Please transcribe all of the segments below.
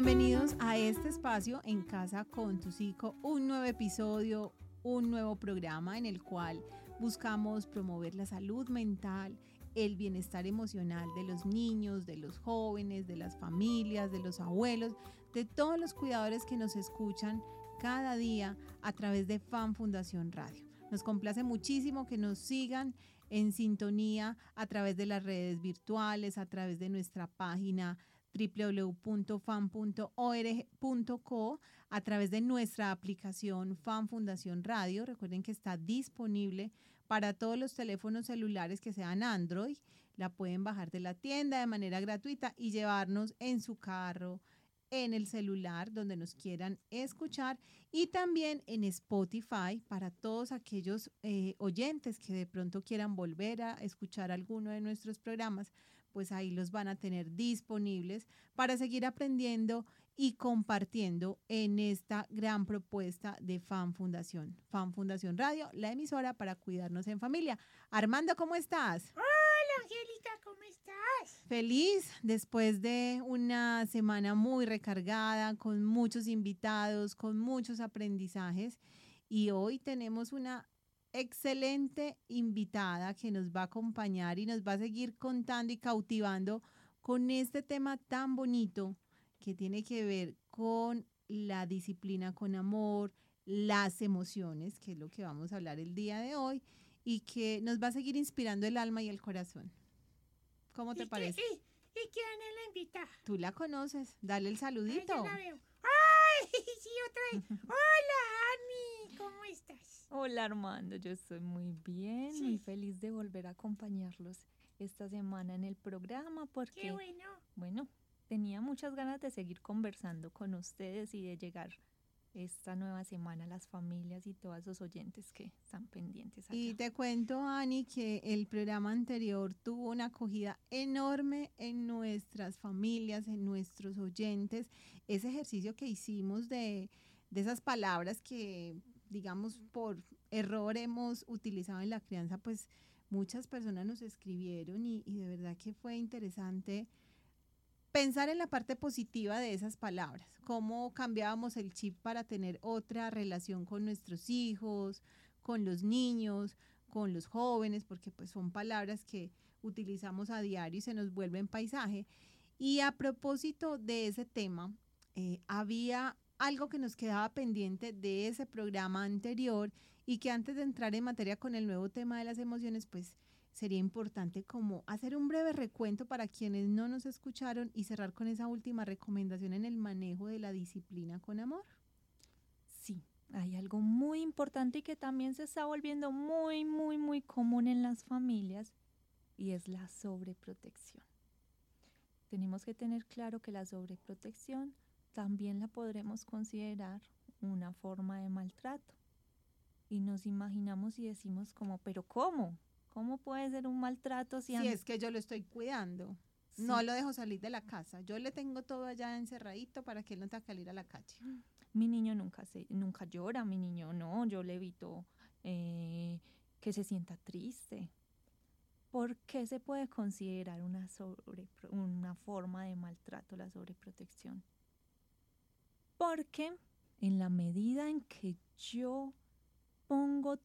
Bienvenidos a este espacio en Casa con tu Psico, un nuevo episodio, un nuevo programa en el cual buscamos promover la salud mental, el bienestar emocional de los niños, de los jóvenes, de las familias, de los abuelos, de todos los cuidadores que nos escuchan cada día a través de Fan Fundación Radio. Nos complace muchísimo que nos sigan en sintonía a través de las redes virtuales, a través de nuestra página www.fan.org.co a través de nuestra aplicación Fan Fundación Radio. Recuerden que está disponible para todos los teléfonos celulares que sean Android. La pueden bajar de la tienda de manera gratuita y llevarnos en su carro, en el celular donde nos quieran escuchar y también en Spotify para todos aquellos eh, oyentes que de pronto quieran volver a escuchar alguno de nuestros programas, pues ahí los van a tener disponibles para seguir aprendiendo y compartiendo en esta gran propuesta de Fan Fundación. Fan Fundación Radio, la emisora para cuidarnos en familia. Armando, ¿cómo estás? Hola, Angélica, ¿cómo estás? Feliz después de una semana muy recargada, con muchos invitados, con muchos aprendizajes. Y hoy tenemos una excelente invitada que nos va a acompañar y nos va a seguir contando y cautivando con este tema tan bonito que tiene que ver con la disciplina con amor, las emociones, que es lo que vamos a hablar el día de hoy, y que nos va a seguir inspirando el alma y el corazón. ¿Cómo te ¿Y parece? qué- y, ¿Y quién es la invitada? Tú la conoces, dale el Ay, saludito. ya la veo. ¡Ay! Sí, otra vez. Hola, ¿cómo estás? Hola Armando, yo estoy muy bien, Sí. muy feliz de volver a acompañarlos esta semana en el programa porque, Qué bueno. bueno, tenía muchas ganas de seguir conversando con ustedes y de llegar esta nueva semana a las familias y todos esos oyentes que están pendientes allá. Y te cuento, Ani, que el programa anterior tuvo una acogida enorme en nuestras familias, en nuestros oyentes. Ese ejercicio que hicimos de, de esas palabras que, digamos, por error hemos utilizado en la crianza, pues muchas personas nos escribieron y, de verdad que fue interesante pensar en la parte positiva de esas palabras, cómo cambiábamos el chip para tener otra relación con nuestros hijos, con los niños, con los jóvenes, porque pues son palabras que utilizamos a diario y se nos vuelven paisaje. Y a propósito de ese tema, eh, había algo que nos quedaba pendiente de ese programa anterior y que antes de entrar en materia con el nuevo tema de las emociones, pues sería importante como hacer un breve recuento para quienes no nos escucharon y cerrar con esa última recomendación en el manejo de la disciplina con amor. Sí, hay algo muy importante y que también se está volviendo muy, muy, muy común en las familias y es la sobreprotección. Tenemos que tener claro que la sobreprotección también la podremos considerar una forma de maltrato. Y nos imaginamos y decimos como, pero ¿cómo? ¿Cómo puede ser un maltrato si, Si es que yo lo estoy cuidando, Sí. no lo dejo salir de la casa, yo le tengo todo allá encerradito para que él no tenga que salir a la calle. mi niño nunca se, nunca llora, mi niño no, yo le evito eh, que se sienta triste. ¿Por qué se puede considerar una, sobre, una forma de maltrato la sobreprotección? Porque en la medida en que yo pongo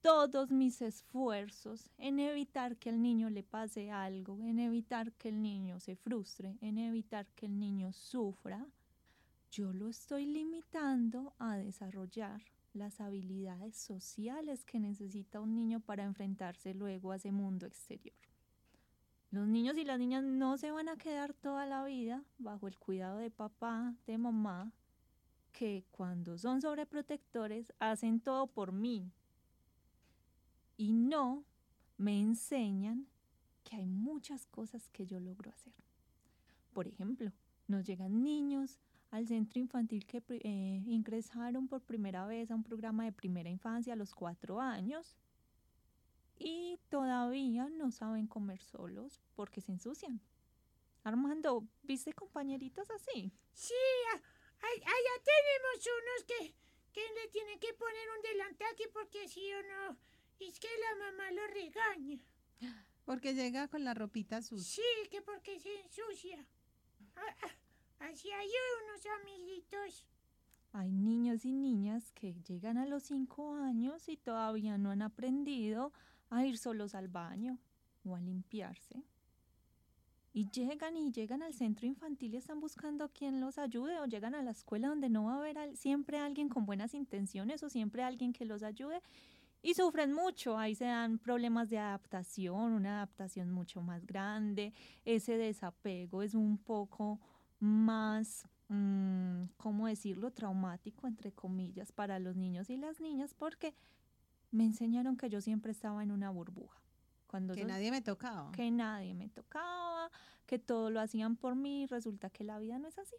todos mis esfuerzos en evitar que al niño le pase algo, en evitar que el niño se frustre, en evitar que el niño sufra, yo lo estoy limitando a desarrollar las habilidades sociales que necesita un niño para enfrentarse luego a ese mundo exterior. Los niños y las niñas no se van a quedar toda la vida bajo el cuidado de papá, de mamá, que cuando son sobreprotectores hacen todo por mí y no me enseñan que hay muchas cosas que yo logro hacer. Por ejemplo, nos llegan niños al centro infantil que eh, ingresaron por primera vez a un programa de primera infancia a los cuatro años y todavía no saben comer solos porque se ensucian. Armando, ¿viste compañeritos así? Sí, a- a- allá tenemos unos que, que le tienen que poner un delantal que porque sí o no, es que la mamá lo regaña. Porque llega con la ropita sucia. Sí, que porque se ensucia. Ah, ah, así hay unos amiguitos. Hay niños y niñas que llegan a los cinco años y todavía no han aprendido a ir solos al baño o a limpiarse. Y llegan y llegan al centro infantil y están buscando a quien los ayude o llegan a la escuela donde no va a haber siempre alguien con buenas intenciones o siempre alguien que los ayude y sufren mucho. Ahí se dan problemas de adaptación, una adaptación mucho más grande. Ese desapego es un poco más, mm, ¿cómo decirlo?, traumático, entre comillas, para los niños y las niñas porque me enseñaron que yo siempre estaba en una burbuja. Cuando Que esos- nadie me tocaba. que nadie me tocaba, que todo lo hacían por mí, resulta que la vida no es así.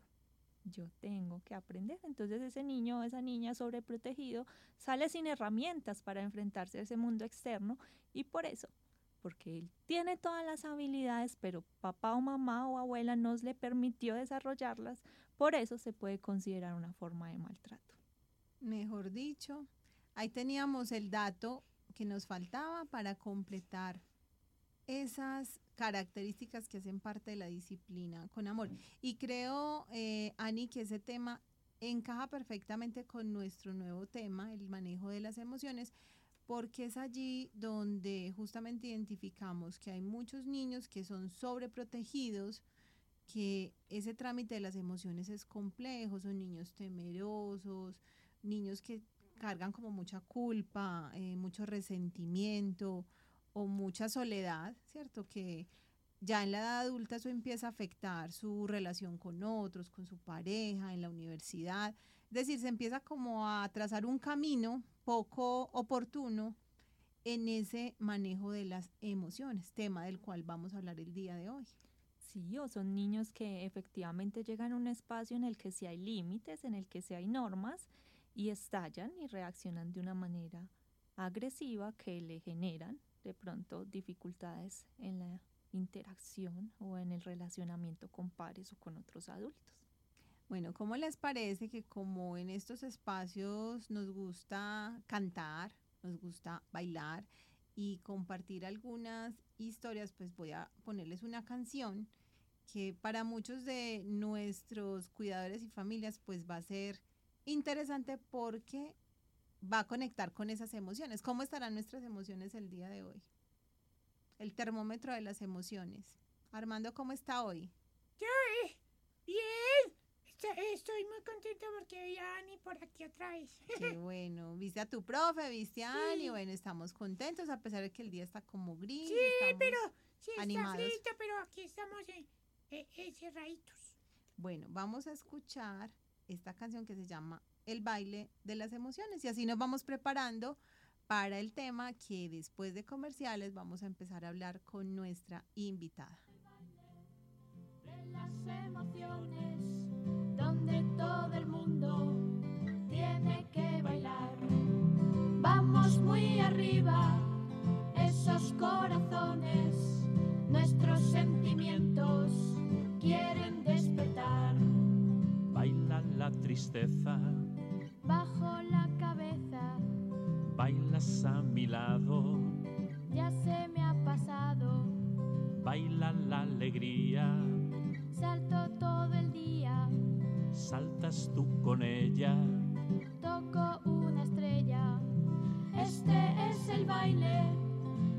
Yo tengo que aprender. Entonces ese niño o esa niña sobreprotegido sale sin herramientas para enfrentarse a ese mundo externo y por eso, porque él tiene todas las habilidades, pero papá o mamá o abuela nos le permitió desarrollarlas, por eso se puede considerar una forma de maltrato. Mejor dicho, ahí teníamos el dato que nos faltaba para completar esas características que hacen parte de la disciplina con amor. Y creo, eh, Ani, que ese tema encaja perfectamente con nuestro nuevo tema, el manejo de las emociones, porque es allí donde justamente identificamos que hay muchos niños que son sobreprotegidos, que ese trámite de las emociones es complejo, son niños temerosos, niños que cargan como mucha culpa, eh, mucho resentimiento o mucha soledad, ¿cierto? Que ya en la edad adulta eso empieza a afectar su relación con otros, con su pareja, en la universidad. Es decir, se empieza como a trazar un camino poco oportuno en ese manejo de las emociones, tema del cual vamos a hablar el día de hoy. Sí, o son niños que efectivamente llegan a un espacio en el que sí hay límites, en el que sí hay normas y estallan y reaccionan de una manera agresiva que le generan de pronto dificultades en la interacción o en el relacionamiento con pares o con otros adultos. Bueno, ¿cómo les parece que como en estos espacios nos gusta cantar, nos gusta bailar y compartir algunas historias, pues voy a ponerles una canción que para muchos de nuestros cuidadores y familias pues va a ser interesante porque va a conectar con esas emociones. ¿Cómo estarán nuestras emociones el día de hoy? El termómetro de las emociones. Armando, ¿cómo está hoy? Yo, bien. Estoy muy contenta porque vi a Ani por aquí otra vez. Qué bueno, viste a tu profe, viste a Ani, Sí. bueno, estamos contentos a pesar de que el día está como gris. Sí, pero sí está animados. frito, pero aquí estamos eh, eh, eh, cerraditos. Bueno, vamos a escuchar esta canción que se llama El baile de las emociones y así nos vamos preparando para el tema que después de comerciales vamos a empezar a hablar con nuestra invitada. de las emociones, donde todo el mundo tiene que bailar. Vamos muy arriba, esos corazones, nuestros sentimientos quieren despertar. Baila la tristeza, Bajo la cabeza, bailas a mi lado, ya se me ha pasado, baila la alegría, salto todo el día, saltas tú con ella, toco una estrella. Este es el baile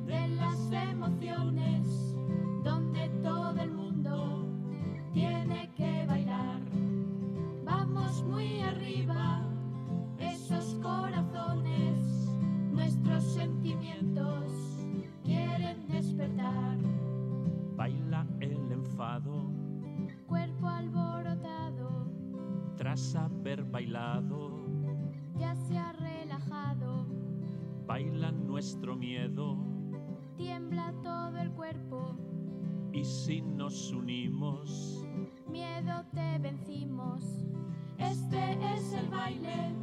de las emociones, donde todo bailado, ya se ha relajado, baila nuestro miedo, tiembla todo el cuerpo. y si nos unimos, miedo te vencimos. Este es el baile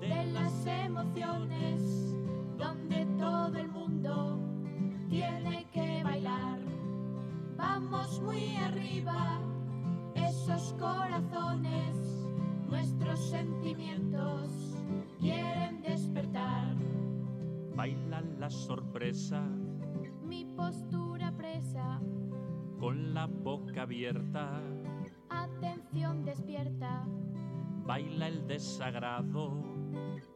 de las emociones, donde todo el mundo tiene que bailar. Vamos muy arriba, esos corazones, nuestros sentimientos quieren despertar. baila la sorpresa, Mi postura presa, con la boca abierta, atención despierta, baila el desagrado,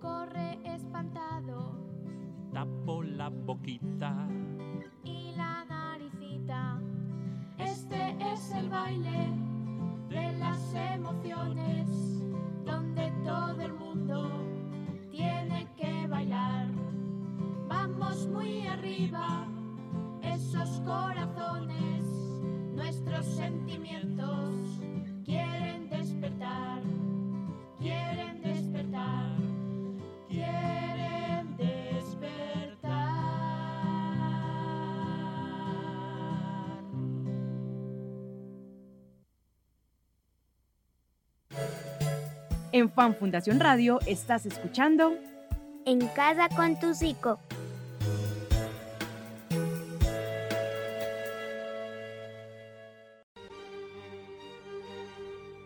corre espantado. Tapo la boquita. Y la naricita. Este es el baile de las emociones, donde todo el mundo tiene que bailar. Vamos muy arriba, esos corazones, nuestros sentimientos quieren despertar, quieren despertar, En Fan Fundación Radio estás escuchando En casa con tu psico.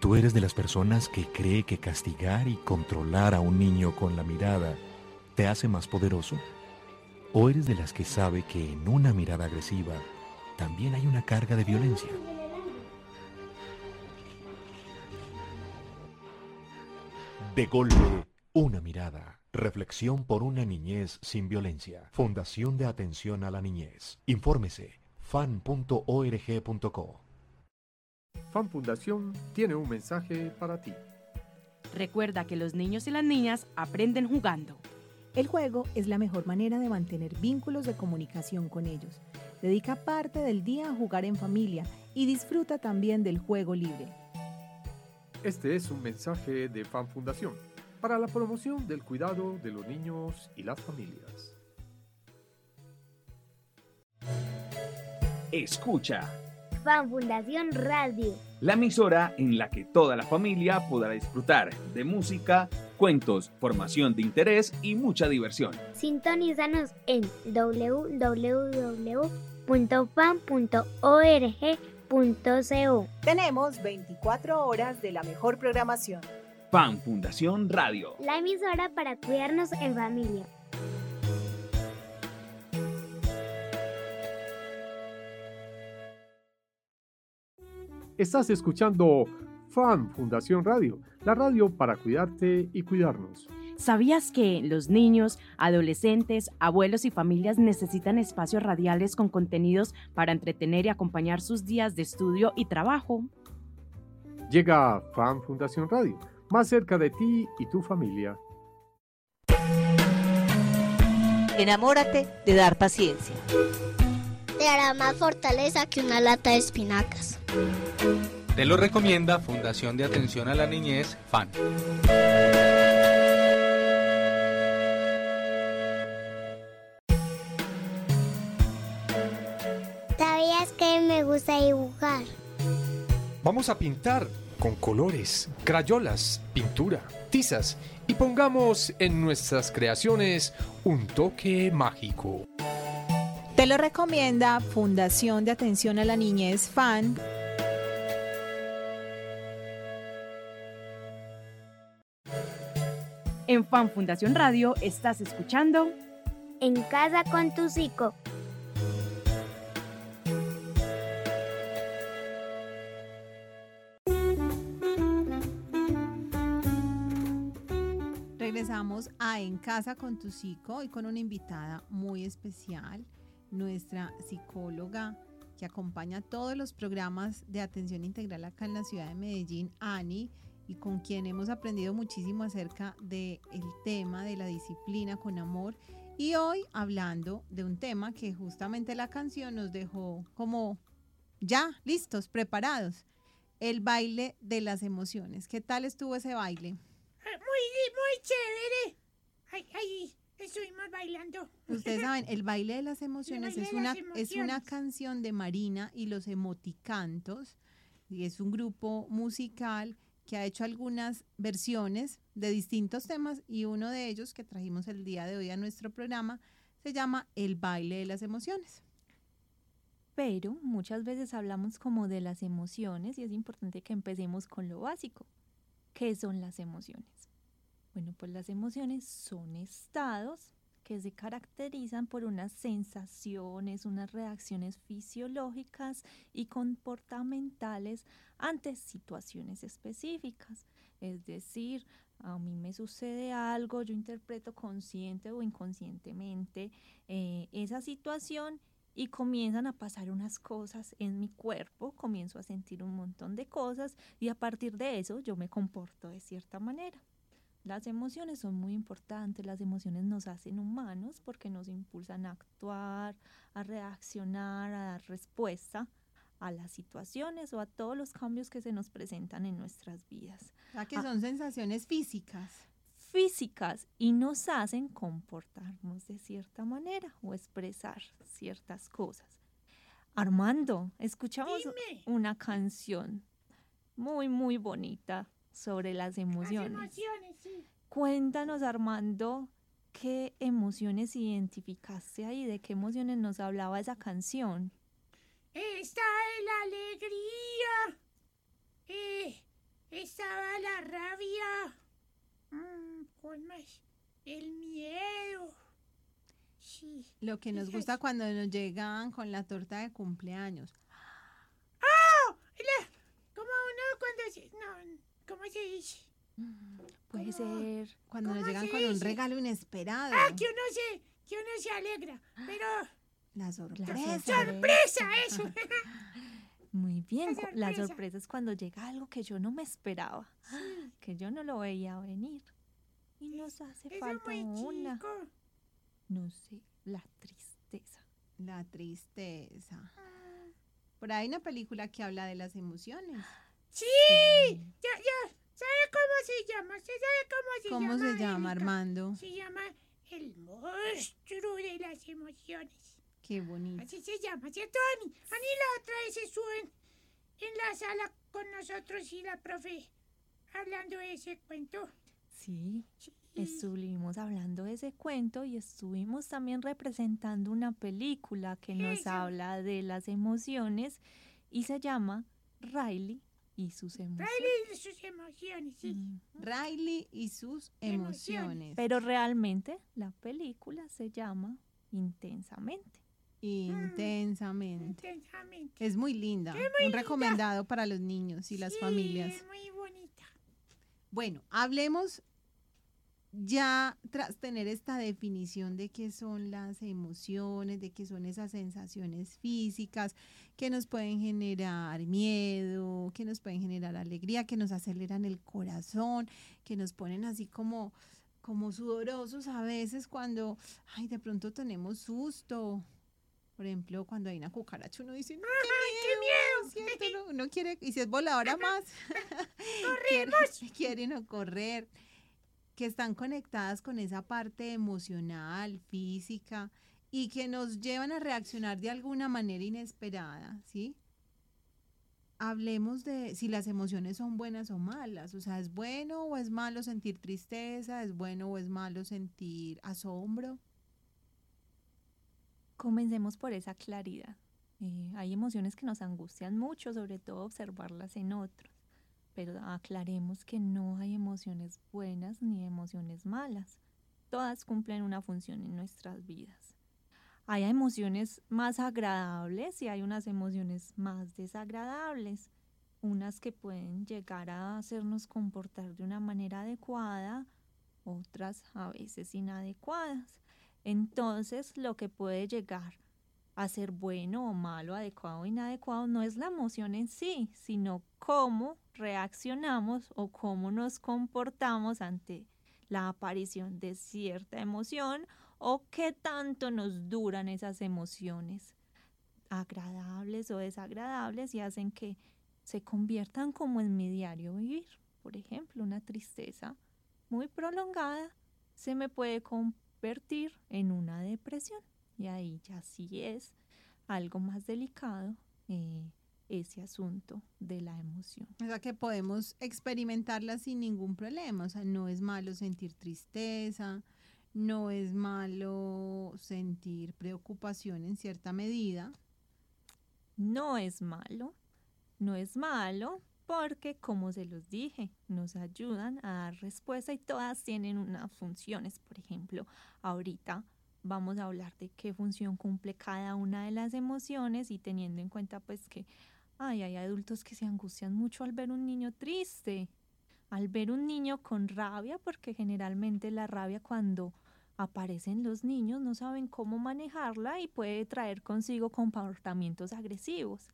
¿Tú eres de las personas que cree que castigar y controlar a un niño con la mirada te hace más poderoso? ¿O eres de las que sabe que en una mirada agresiva también hay una carga de violencia? De golpe, una mirada. Reflexión por una niñez sin violencia. Fundación de Atención a la Niñez. Infórmese fan.org.co. Fan Fundación tiene un mensaje para ti. Recuerda que los niños y las niñas aprenden jugando. El juego es la mejor manera de mantener vínculos de comunicación con ellos. Dedica parte del día a jugar en familia y disfruta también del juego libre. Este es un mensaje de Fan Fundación para la promoción del cuidado de los niños y las familias. Escucha, Fan Fundación Radio. la emisora en la que toda la familia podrá disfrutar de música, cuentos, formación de interés y mucha diversión. Sintonízanos en www.fan.org.co. Tenemos 24 horas de la mejor programación. Fan Fundación Radio. La emisora para cuidarnos en familia. Estás escuchando Fan Fundación Radio, la radio para cuidarte y cuidarnos. ¿Sabías que los niños, adolescentes, abuelos y familias necesitan espacios radiales con contenidos para entretener y acompañar sus días de estudio y trabajo? Llega Fan Fundación Radio, más cerca de ti y tu familia. Enamórate de dar paciencia. Te hará más fortaleza que una lata de espinacas. Te lo recomienda Fundación de Atención a la Niñez, FAN. Vamos a pintar con colores, crayolas, pintura, tizas y pongamos en nuestras creaciones un toque mágico. Te lo recomienda Fundación de Atención a la Niñez FAN. En Fan Fundación Radio estás escuchando En casa con tu psico. Regresamos a En Casa con tu Psico y con una invitada muy especial, nuestra psicóloga que acompaña todos los programas de atención integral acá en la ciudad de Medellín, Ani, y con quien hemos aprendido muchísimo acerca del tema de la disciplina con amor. Y hoy hablando de un tema que justamente la canción nos dejó como ya listos, preparados, el baile de las emociones. ¿Qué tal estuvo ese baile? Muy, muy chévere. Ay, ay, estuvimos bailando. Ustedes saben, el baile de las emociones, es, de una, las es una emociones. canción de Marina y los Emoticantos. Y es un grupo musical que ha hecho algunas versiones de distintos temas y uno de ellos que trajimos el día de hoy a nuestro programa se llama El baile de las emociones. Pero muchas veces hablamos como de las emociones y es importante que empecemos con lo básico. ¿Qué son las emociones? Bueno, pues las emociones son estados que se caracterizan por unas sensaciones, unas reacciones fisiológicas y comportamentales ante situaciones específicas. Es decir, a mí me sucede algo, yo interpreto consciente o inconscientemente eh, esa situación y comienzan a pasar unas cosas en mi cuerpo, comienzo a sentir un montón de cosas y a partir de eso yo me comporto de cierta manera. Las emociones son muy importantes, las emociones nos hacen humanos porque nos impulsan a actuar, a reaccionar, a dar respuesta a las situaciones o a todos los cambios que se nos presentan en nuestras vidas. O sea, que Ah, son sensaciones físicas. Físicas y nos hacen comportarnos de cierta manera o expresar ciertas cosas. Armando, escuchamos Dime. una canción muy, muy bonita sobre las Las emociones. emociones, sí. Cuéntanos, Armando, qué emociones identificaste ahí, de qué emociones nos hablaba esa canción. Está la alegría. Eh, estaba la rabia. Mm, ¿Cuál más? El miedo. Sí. Lo que nos gusta cuando nos llegan con la torta de cumpleaños. ¡Oh! La- como uno cuando se... No, ¿cómo se dice? Puede ser Cuando nos ¿Cómo llegan con un regalo inesperado. Ah, que uno se... Que uno se alegra. Pero... La sorpresa. ¡Sorpresa! Eso. Muy bien, La sorpresa. es cuando llega algo que yo no me esperaba, que yo no lo veía venir. Y nos hace falta una, chico. no sé, la tristeza. La tristeza. Por ahí hay una película que habla de las emociones. ¡Sí! Ya, ya. ¿Sabe cómo se llama? ¿Usted sabe cómo se ¿Cómo llama? se llama? Armando? Se llama El monstruo de las emociones. Qué bonito. Así se llama, ¿cierto, Ani? Ani la otra vez estuvo en, en la sala con nosotros y la profe hablando de ese cuento. Sí, estuvimos hablando de ese cuento y estuvimos también representando una película que nos Eso. habla de las emociones y se llama Riley y sus emociones. Riley y sus emociones, sí. Riley y sus emociones. Pero realmente la película se llama Intensamente. Intensamente. Intensamente. Es muy linda. Es muy un linda. recomendado para los niños y las Sí, familias. es muy bonita. Bueno, hablemos ya tras tener esta definición de qué son las emociones, de qué son esas sensaciones físicas que nos pueden generar miedo, que nos pueden generar alegría, que nos aceleran el corazón, que nos ponen así como como sudorosos a veces cuando, ay, de pronto tenemos susto. Por ejemplo, cuando hay una cucaracha, uno dice, no, qué miedo, ¿cierto? No, uno quiere, y si es voladora más, quiere, quiere uno correr, que están conectadas con esa parte emocional, física, y que nos llevan a reaccionar de alguna manera inesperada, ¿sí? Hablemos de si las emociones son buenas o malas, o sea, ¿es bueno o es malo sentir tristeza? ¿Es bueno o es malo sentir asombro? Comencemos por esa claridad. Eh, hay emociones que nos angustian mucho, sobre todo observarlas en otros, pero aclaremos que no hay emociones buenas ni emociones malas. Todas cumplen una función en nuestras vidas. Hay emociones más agradables y hay unas emociones más desagradables, unas que pueden llegar a hacernos comportar de una manera adecuada, otras a veces inadecuadas. Entonces, lo que puede llegar a ser bueno o malo, adecuado o inadecuado, no es la emoción en sí, sino cómo reaccionamos o cómo nos comportamos ante la aparición de cierta emoción o qué tanto nos duran esas emociones agradables o desagradables y hacen que se conviertan como en mi diario vivir. Por ejemplo, una tristeza muy prolongada se me puede convertir en una depresión y ahí ya sí es algo más delicado eh, ese asunto de la emoción. O sea, que podemos experimentarla sin ningún problema. O sea, no es malo sentir tristeza, no es malo sentir preocupación en cierta medida. No es malo, no es malo porque, como se los dije, nos ayudan a dar respuesta y todas tienen unas funciones. Por ejemplo, ahorita vamos a hablar de qué función cumple cada una de las emociones y teniendo en cuenta pues que ay, hay adultos que se angustian mucho al ver un niño triste, al ver un niño con rabia, porque generalmente la rabia cuando aparecen los niños no saben cómo manejarla y puede traer consigo comportamientos agresivos.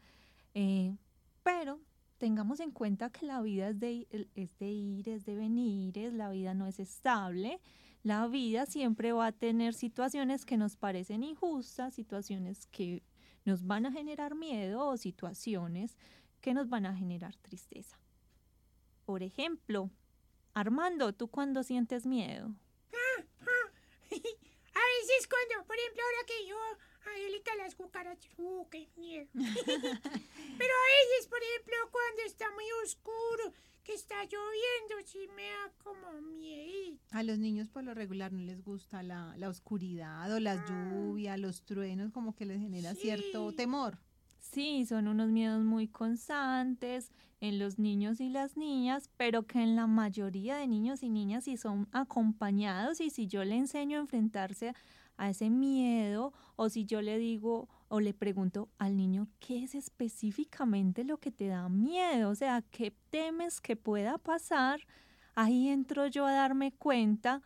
Eh, pero tengamos en cuenta que la vida es de, es de ir, es de venir, es, la vida no es estable. La vida siempre va a tener situaciones que nos parecen injustas, situaciones que nos van a generar miedo o situaciones que nos van a generar tristeza. Por ejemplo, Armando, ¿tú cuándo sientes miedo? A veces cuando, por ejemplo, ahora que yo, ahorita las cucarachas, uh, qué miedo. Pero a veces, por ejemplo, cuando está muy oscuro, que está lloviendo, sí me da como miedo. A los niños por lo regular no les gusta la, la oscuridad o las lluvias, los truenos, como que les genera cierto temor. Sí, son unos miedos muy constantes en los niños y las niñas, pero que en la mayoría de niños y niñas si son acompañados y si yo le enseño a enfrentarse a ese miedo o si yo le digo o le pregunto al niño qué es específicamente lo que te da miedo, o sea, qué temes que pueda pasar, ahí entro yo a darme cuenta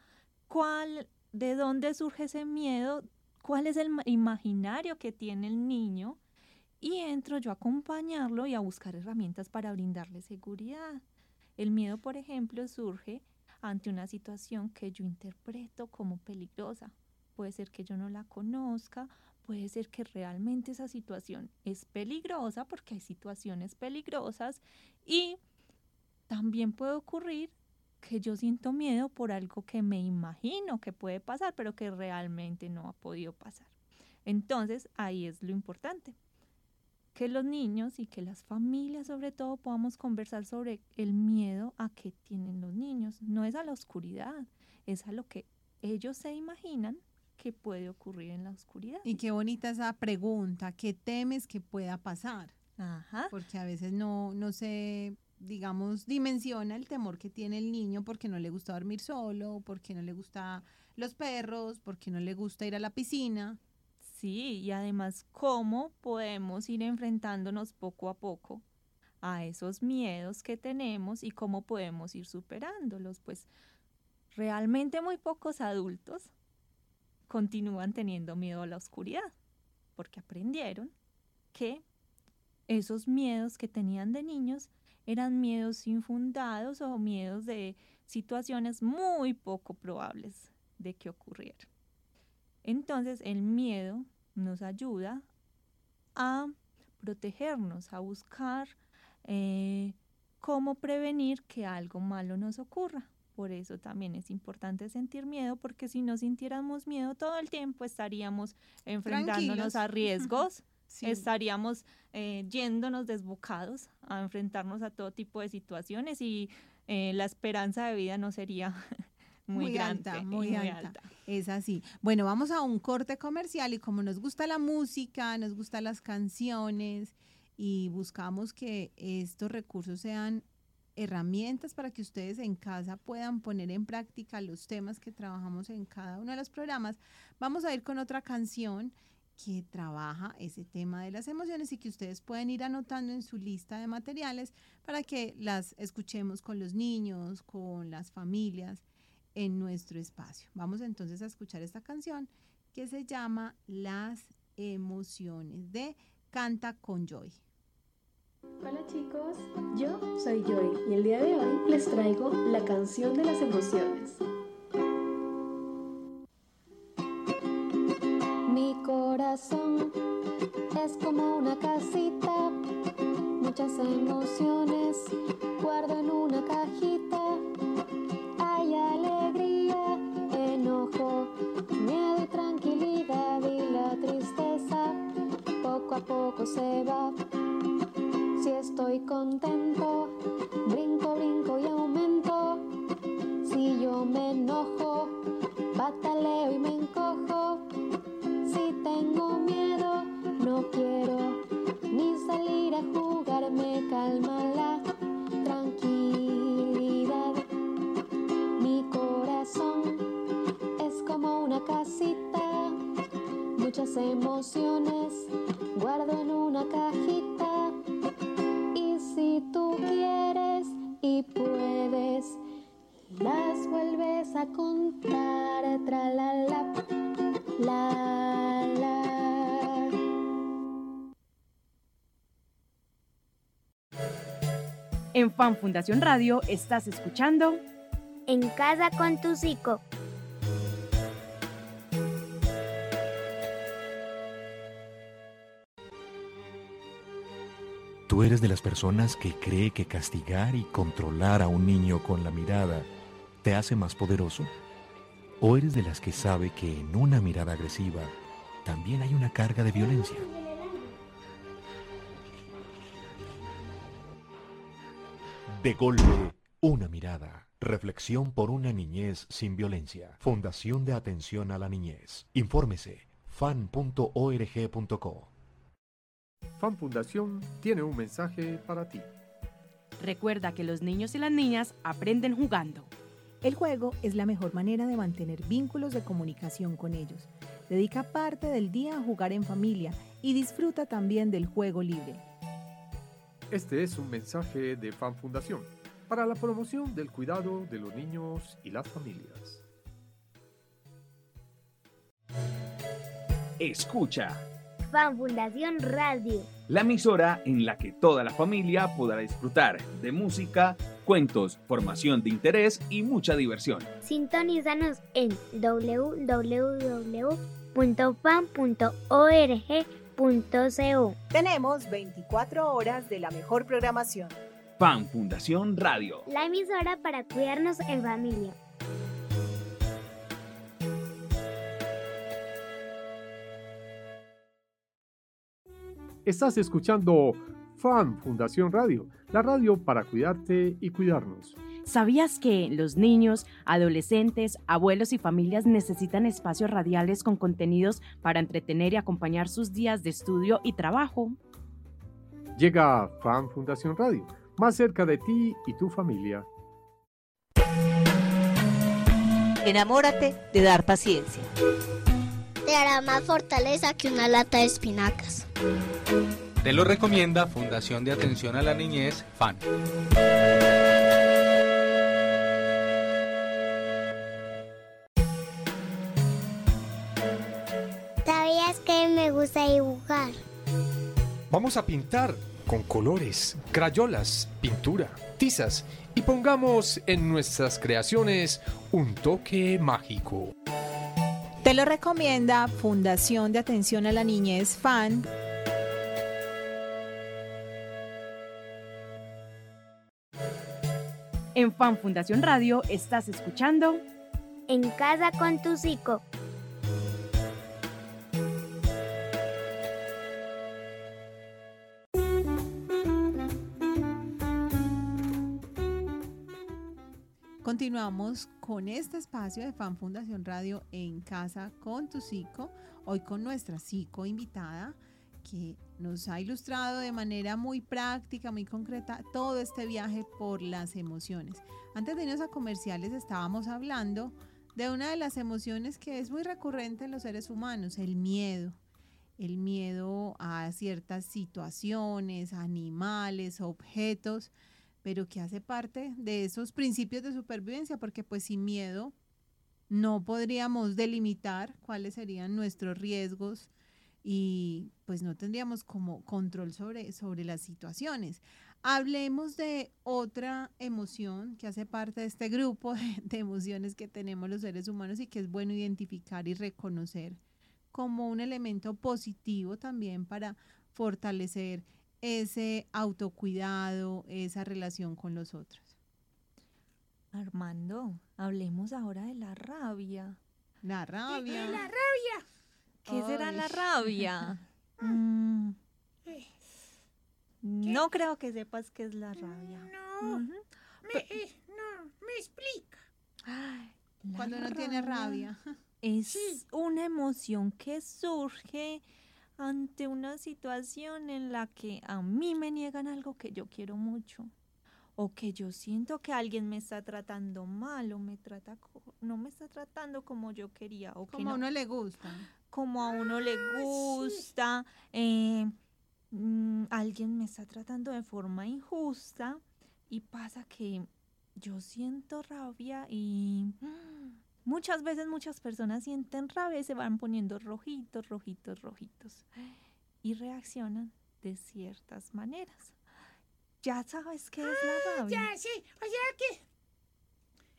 cuál, de dónde surge ese miedo, cuál es el imaginario que tiene el niño y entro yo a acompañarlo y a buscar herramientas para brindarle seguridad. El miedo, por ejemplo, surge ante una situación que yo interpreto como peligrosa. Puede ser que yo no la conozca, puede ser que realmente esa situación es peligrosa porque hay situaciones peligrosas y también puede ocurrir que yo siento miedo por algo que me imagino que puede pasar, pero que realmente no ha podido pasar. Entonces, ahí es lo importante que los niños y que las familias sobre todo podamos conversar sobre el miedo a que tienen los niños. No es a la oscuridad, es a lo que ellos se imaginan que puede ocurrir en la oscuridad. Y qué bonita esa pregunta, ¿qué temes que pueda pasar? Ajá. Porque a veces no, no se, digamos, dimensiona el temor que tiene el niño porque no le gusta dormir solo, porque no le gusta los perros, porque no le gusta ir a la piscina. Sí, y además cómo podemos ir enfrentándonos poco a poco a esos miedos que tenemos y cómo podemos ir superándolos. Pues realmente muy pocos adultos continúan teniendo miedo a la oscuridad, porque aprendieron que esos miedos que tenían de niños eran miedos infundados o miedos de situaciones muy poco probables de que ocurrieran. Entonces el miedo nos ayuda a protegernos, a buscar eh, cómo prevenir que algo malo nos ocurra. Por eso también es importante sentir miedo, porque si no sintiéramos miedo todo el tiempo estaríamos enfrentándonos a riesgos, estaríamos eh, yéndonos desbocados a enfrentarnos a todo tipo de situaciones y eh, la esperanza de vida no sería muy, alta, muy, alta. Es así. Bueno, vamos a un corte comercial y como nos gusta la música, nos gustan las canciones y buscamos que estos recursos sean herramientas para que ustedes en casa puedan poner en práctica los temas que trabajamos en cada uno de los programas, vamos a ir con otra canción que trabaja ese tema de las emociones y que ustedes pueden ir anotando en su lista de materiales para que las escuchemos con los niños, con las familias en nuestro espacio. Vamos entonces a escuchar esta canción que se llama Las emociones de Canta con Joy. Hola chicos, yo soy Joy y el día de hoy les traigo la canción de las emociones. Mi corazón es como una casita, muchas emociones guardo en una cajita hay alegría, enojo, miedo y tranquilidad y la tristeza poco a poco se va estoy contento, brinco, brinco y aumento. Si yo me enojo, pataleo y me encojo. Si tengo miedo, no quiero ni salir a jugar, me calma la tranquilidad. Mi corazón es como una casita, muchas emociones guardo en una cajita. A contar. Tra la la, la la. En Fan Fundación Radio estás escuchando En casa con tu psico. ¿Tú eres de las personas que cree que castigar y controlar a un niño con la mirada te hace más poderoso? ¿O eres de las que sabe que en una mirada agresiva también hay una carga de violencia? De golpe, una mirada. Reflexión por una niñez sin violencia. Fundación de Atención a la Niñez. Infórmese fan.org.co. Fan Fundación tiene un mensaje para ti. Recuerda que los niños y las niñas aprenden jugando. El juego es la mejor manera de mantener vínculos de comunicación con ellos. Dedica parte del día a jugar en familia y disfruta también del juego libre. Este es un mensaje de Fan Fundación para la promoción del cuidado de los niños y las familias. Escucha Fan Fundación Radio. la emisora en la que toda la familia podrá disfrutar de música, cuentos, formación de interés y mucha diversión. Sintonízanos en www.fan.org.co. Tenemos 24 horas de la mejor programación. Fan Fundación Radio. La emisora para cuidarnos en familia. Estás escuchando Fan Fundación Radio, la radio para cuidarte y cuidarnos. ¿Sabías que los niños, adolescentes, abuelos y familias necesitan espacios radiales con contenidos para entretener y acompañar sus días de estudio y trabajo? Llega Fan Fundación Radio, más cerca de ti y tu familia. Enamórate de dar paciencia. Te hará más fortaleza que una lata de espinacas. Te lo recomienda Fundación de Atención a la Niñez, FAN. ¿Sabías que me gusta dibujar? Vamos a pintar con colores, crayolas, pintura, tizas y pongamos en nuestras creaciones un toque mágico. Te lo recomienda Fundación de Atención a la Niñez FAN. En Fan Fundación Radio estás escuchando En casa con tu psico. Continuamos con este espacio de Fan Fundación Radio en casa con tu psico, hoy con nuestra psico invitada que nos ha ilustrado de manera muy práctica, muy concreta, todo este viaje por las emociones. Antes de irnos a comerciales estábamos hablando de una de las emociones que es muy recurrente en los seres humanos, el miedo. El miedo a ciertas situaciones, animales, objetos, pero que hace parte de esos principios de supervivencia, porque pues sin miedo no podríamos delimitar cuáles serían nuestros riesgos y pues no tendríamos como control sobre, sobre las situaciones. Hablemos de otra emoción que hace parte de este grupo de, de emociones que tenemos los seres humanos y que es bueno identificar y reconocer como un elemento positivo también para fortalecer ese autocuidado, esa relación con los otros. Armando, hablemos ahora de la rabia. La rabia. ¡La rabia! ¿Qué será la Ay. rabia? Mm, no creo que sepas qué es la rabia. No, me, eh, no, me explica. La Cuando uno tiene rabia. Es una emoción que surge ante una situación en la que a mí me niegan algo que yo quiero mucho. O que yo siento que alguien me está tratando mal o me trata no me está tratando como yo quería. O que Como a no- uno le gusta. como a uno le gusta, eh, mm, alguien me está tratando de forma injusta y pasa que yo siento rabia y muchas veces muchas personas sienten rabia y se van poniendo rojitos, rojitos, rojitos y reaccionan de ciertas maneras. Ya sabes qué es la rabia. Ya, sí. O sea que.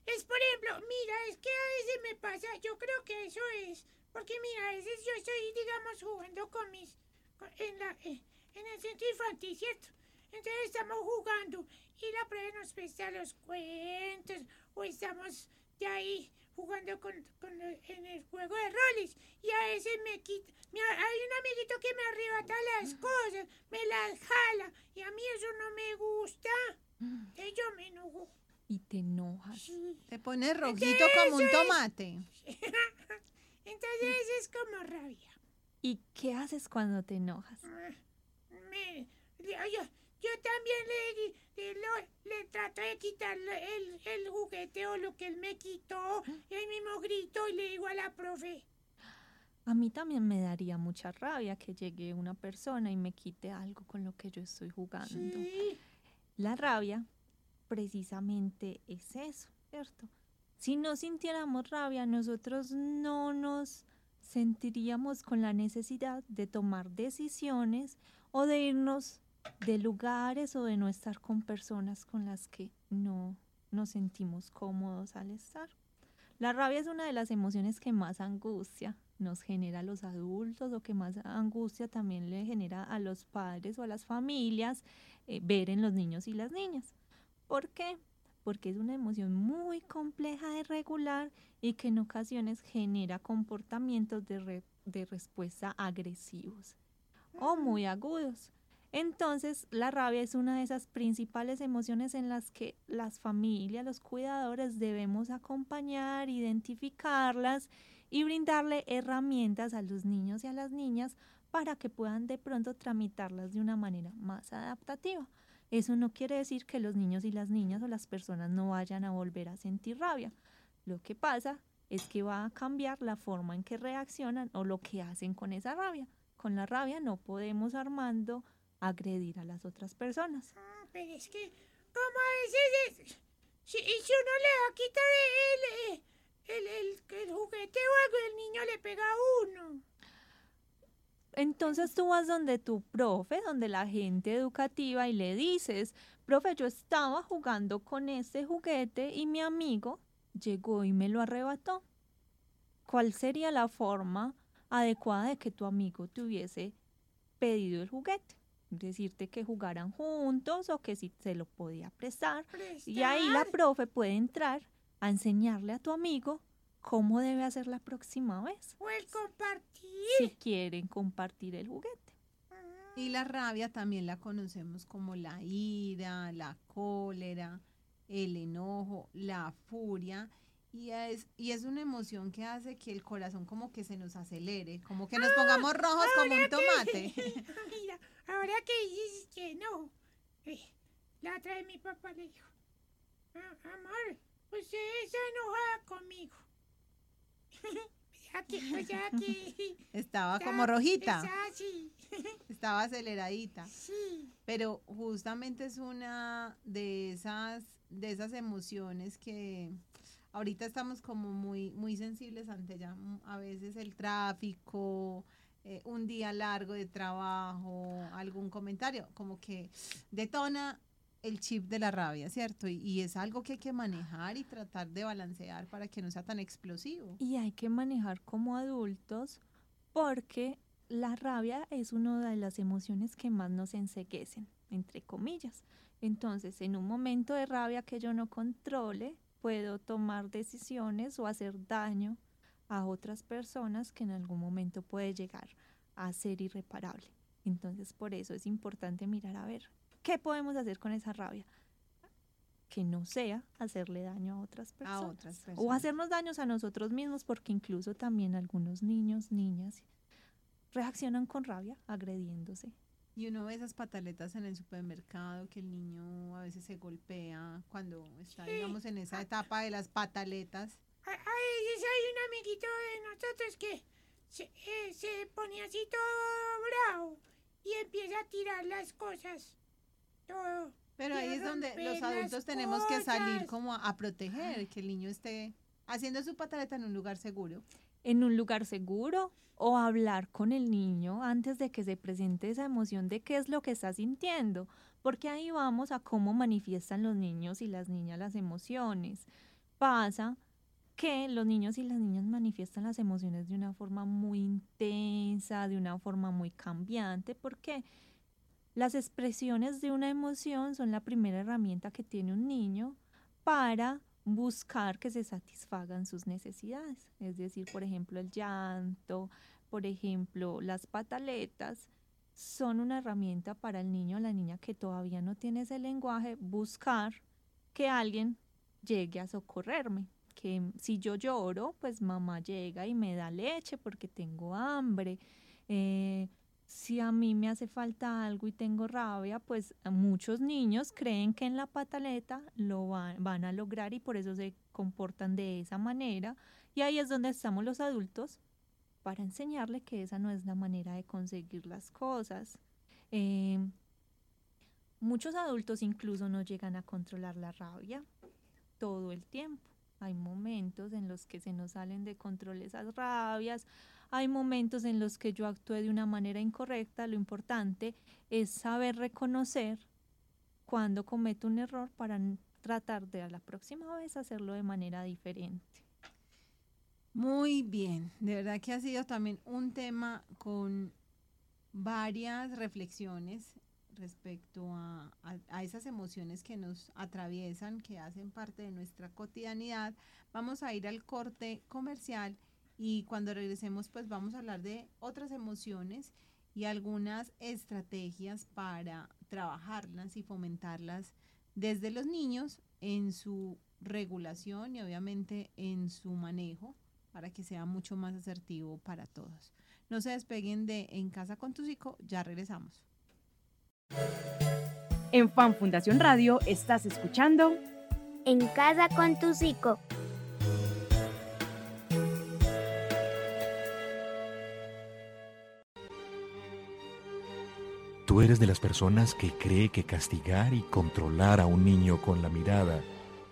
Es por ejemplo, mira, es que a veces me pasa, yo creo que eso es. Porque mira, a veces yo estoy, digamos, jugando con mis. con- en, la, eh, en el centro infantil, ¿cierto? Entonces estamos jugando y la prueba nos presta los cuentos o estamos de ahí jugando con, con en el juego de roles y a veces me quita, me- hay un amiguito que me arrebata las cosas, me las jala y a mí eso no me gusta. Entonces yo me enojo. Y te enojas. Te pones rojito Entonces, como un es- tomate. Entonces es como rabia. ¿Y qué haces cuando te enojas? Me- yo, yo- también le, le, le trato de quitar el, el juguete o lo que él me quitó y ahí mismo grito y le digo a la profe. A mí también me daría mucha rabia que llegue una persona y me quite algo con lo que yo estoy jugando. Sí. La rabia precisamente es eso, ¿cierto? Si no sintiéramos rabia, nosotros no nos sentiríamos con la necesidad de tomar decisiones o de irnos de lugares o de no estar con personas con las que no nos sentimos cómodos al estar. La rabia es una de las emociones que más angustia nos genera a los adultos o que más angustia también le genera a los padres o a las familias eh, ver en los niños y las niñas. ¿Por qué? Porque es una emoción muy compleja de regular y que en ocasiones genera comportamientos de, re- de respuesta agresivos o muy agudos. Entonces, la rabia es una de esas principales emociones en las que las familias, los cuidadores debemos acompañar, identificarlas y brindarle herramientas a los niños y a las niñas para que puedan de pronto tramitarlas de una manera más adaptativa. Eso no quiere decir que los niños y las niñas o las personas no vayan a volver a sentir rabia. Lo que pasa es que va a cambiar la forma en que reaccionan o lo que hacen con esa rabia. Con la rabia no podemos, Armando, agredir a las otras personas. Ah, pero es que, como a veces es- si, si uno le va a quitar el, eh, el, el, el juguete o algo, el niño le pega a uno. Entonces tú vas donde tu profe, donde la gente educativa y le dices, profe, yo estaba jugando con este juguete y mi amigo llegó y me lo arrebató. ¿Cuál sería la forma adecuada de que tu amigo te hubiese pedido el juguete? Decirte que jugaran juntos o que si se lo podía prestar. Y ahí la profe puede entrar a enseñarle a tu amigo cómo debe hacer la próxima vez. O el compartir. Si quieren compartir el juguete. Y la rabia también la conocemos como la ira, la cólera, el enojo, la furia. Y es, y es una emoción que hace que el corazón como que se nos acelere, como que nos pongamos rojos como un Ahora que- tomate. Mira, ahora que dices que no, eh, la otra vez mi papá le dijo, "Ah, amor, usted está enojada conmigo. que... Estaba como rojita. así. Estaba aceleradita. Sí. Pero justamente es una de esas, de esas emociones que ahorita estamos como muy, muy sensibles ante ella. Mm, A veces el tráfico, eh, un día largo de trabajo, algún comentario, como que detona el chip de la rabia, ¿cierto? Y, y es algo que hay que manejar y tratar de balancear para que no sea tan explosivo. Y hay que manejar como adultos porque la rabia es una de las emociones que más nos enseguecen, entre comillas. Entonces, en un momento de rabia que yo no controle, puedo tomar decisiones o hacer daño a otras personas que en algún momento puede llegar a ser irreparable. Entonces, por eso es importante mirar a ver qué podemos hacer con esa rabia. Que no sea hacerle daño a otras personas. otras O personas. hacernos daños a nosotros mismos, porque incluso también algunos niños, niñas, reaccionan con rabia agrediéndose. Y uno ve esas pataletas en el supermercado que el niño a veces se golpea cuando está, digamos, en esa etapa de las pataletas. A, a veces hay un amiguito de nosotros que se, eh, se pone así todo bravo y empieza a tirar las cosas. Todo. Pero ahí es donde los adultos tenemos que salir como a, a proteger, que el niño esté haciendo su pataleta en un lugar seguro. En un lugar seguro o hablar con el niño antes de que se presente esa emoción de qué es lo que está sintiendo, porque ahí vamos a cómo manifiestan los niños y las niñas las emociones. Pasa que los niños y las niñas manifiestan las emociones de una forma muy intensa, de una forma muy cambiante, porque las expresiones de una emoción son la primera herramienta que tiene un niño para buscar que se satisfagan sus necesidades. Es decir, por ejemplo, el llanto, por ejemplo, las pataletas, son una herramienta para el niño o la niña que todavía no tiene ese lenguaje, buscar que alguien llegue a socorrerme. Que si yo lloro, pues mamá llega y me da leche porque tengo hambre. Eh, si a mí me hace falta algo y tengo rabia, pues a muchos niños creen que en la pataleta lo van, van a lograr y por eso se comportan de esa manera. Y ahí es donde estamos los adultos para enseñarle que esa no es la manera de conseguir las cosas. Eh, muchos adultos incluso no llegan a controlar la rabia todo el tiempo. Hay momentos en los que se nos salen de control esas rabias, hay momentos en los que yo actué de una manera incorrecta. Lo importante es saber reconocer cuando cometo un error para tratar de a la próxima vez hacerlo de manera diferente. Muy bien, de verdad que ha sido también un tema con varias reflexiones respecto a- a esas emociones que nos atraviesan, que hacen parte de nuestra cotidianidad. Vamos a ir al corte comercial y cuando regresemos pues vamos a hablar de otras emociones y algunas estrategias para trabajarlas y fomentarlas desde los niños en su regulación y obviamente en su manejo para que sea mucho más asertivo para todos. No se despeguen de En Casa con tu Psico, ya regresamos. En Fan Fundación Radio estás escuchando En casa con tu psico. ¿Tú eres de las personas que cree que castigar y controlar a un niño con la mirada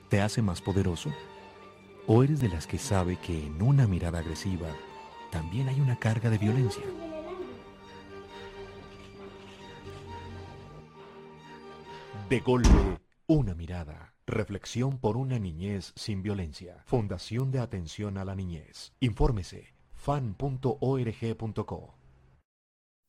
te hace más poderoso? ¿O eres de las que sabe que en una mirada agresiva también hay una carga de violencia? De golpe, una mirada. Reflexión por una niñez sin violencia. Fundación de Atención a la Niñez. Infórmese fan.org.co.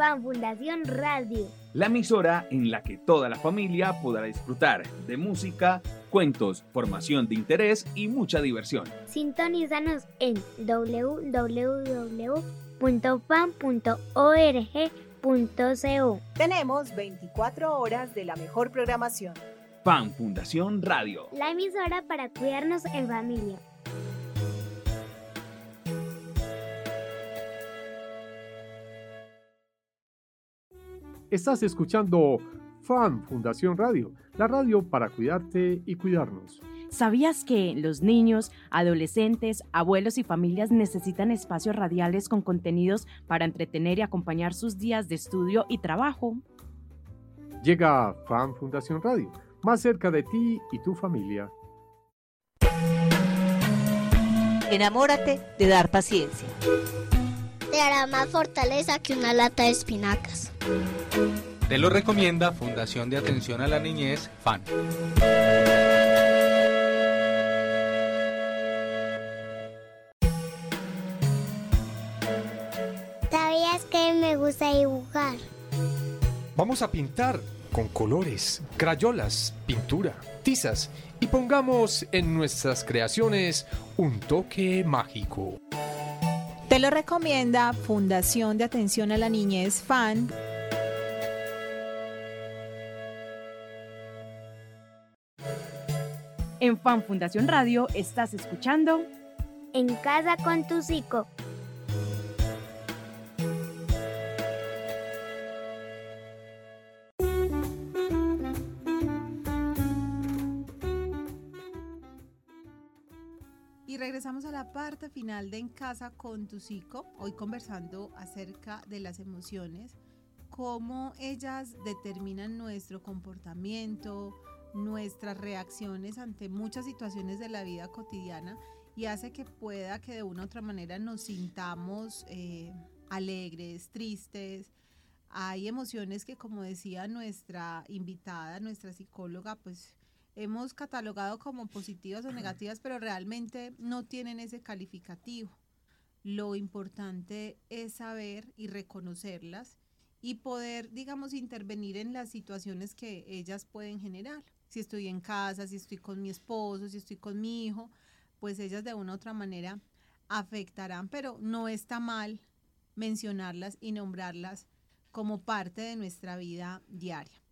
Fan Fundación Radio. la emisora en la que toda la familia podrá disfrutar de música, cuentos, formación de interés y mucha diversión. Sintonízanos en www.fan.org.co. Tenemos 24 horas de la mejor programación. Fan Fundación Radio. La emisora para cuidarnos en familia. Estás escuchando Fan Fundación Radio, la radio para cuidarte y cuidarnos. ¿Sabías que los niños, adolescentes, abuelos y familias necesitan espacios radiales con contenidos para entretener y acompañar sus días de estudio y trabajo? Llega Fan Fundación Radio, más cerca de ti y tu familia. Enamórate de dar paciencia. Te hará más fortaleza que una lata de espinacas. Te lo recomienda Fundación de Atención a la Niñez, FAN. ¿Sabías que me gusta dibujar? Vamos a pintar con colores, crayolas, pintura, tizas y pongamos en nuestras creaciones un toque mágico. Lo recomienda Fundación de Atención a la Niñez FAN. En Fan Fundación Radio estás escuchando En casa con tu psico. Y regresamos a la parte final de En casa con tu psico, hoy conversando acerca de las emociones, cómo ellas determinan nuestro comportamiento, nuestras reacciones ante muchas situaciones de la vida cotidiana y hace que pueda que de una u otra manera nos sintamos eh, alegres, tristes. Hay emociones que, como decía nuestra invitada, nuestra psicóloga, pues hemos catalogado como positivas o negativas, pero realmente no tienen ese calificativo. Lo importante es saber y reconocerlas y poder, digamos, intervenir en las situaciones que ellas pueden generar. Si estoy en casa, si estoy con mi esposo, si estoy con mi hijo, pues ellas de una u otra manera afectarán, pero no está mal mencionarlas y nombrarlas como parte de nuestra vida diaria.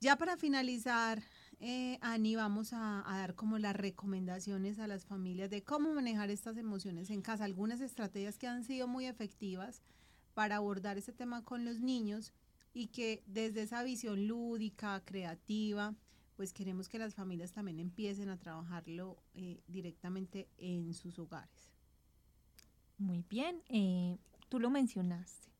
Ya para finalizar, eh, Ani, vamos a, dar como las recomendaciones a las familias de cómo manejar estas emociones en casa, algunas estrategias que han sido muy efectivas para abordar ese tema con los niños y que desde esa visión lúdica, creativa, pues queremos que las familias también empiecen a trabajarlo eh, directamente en sus hogares. Muy bien, eh, tú lo mencionaste.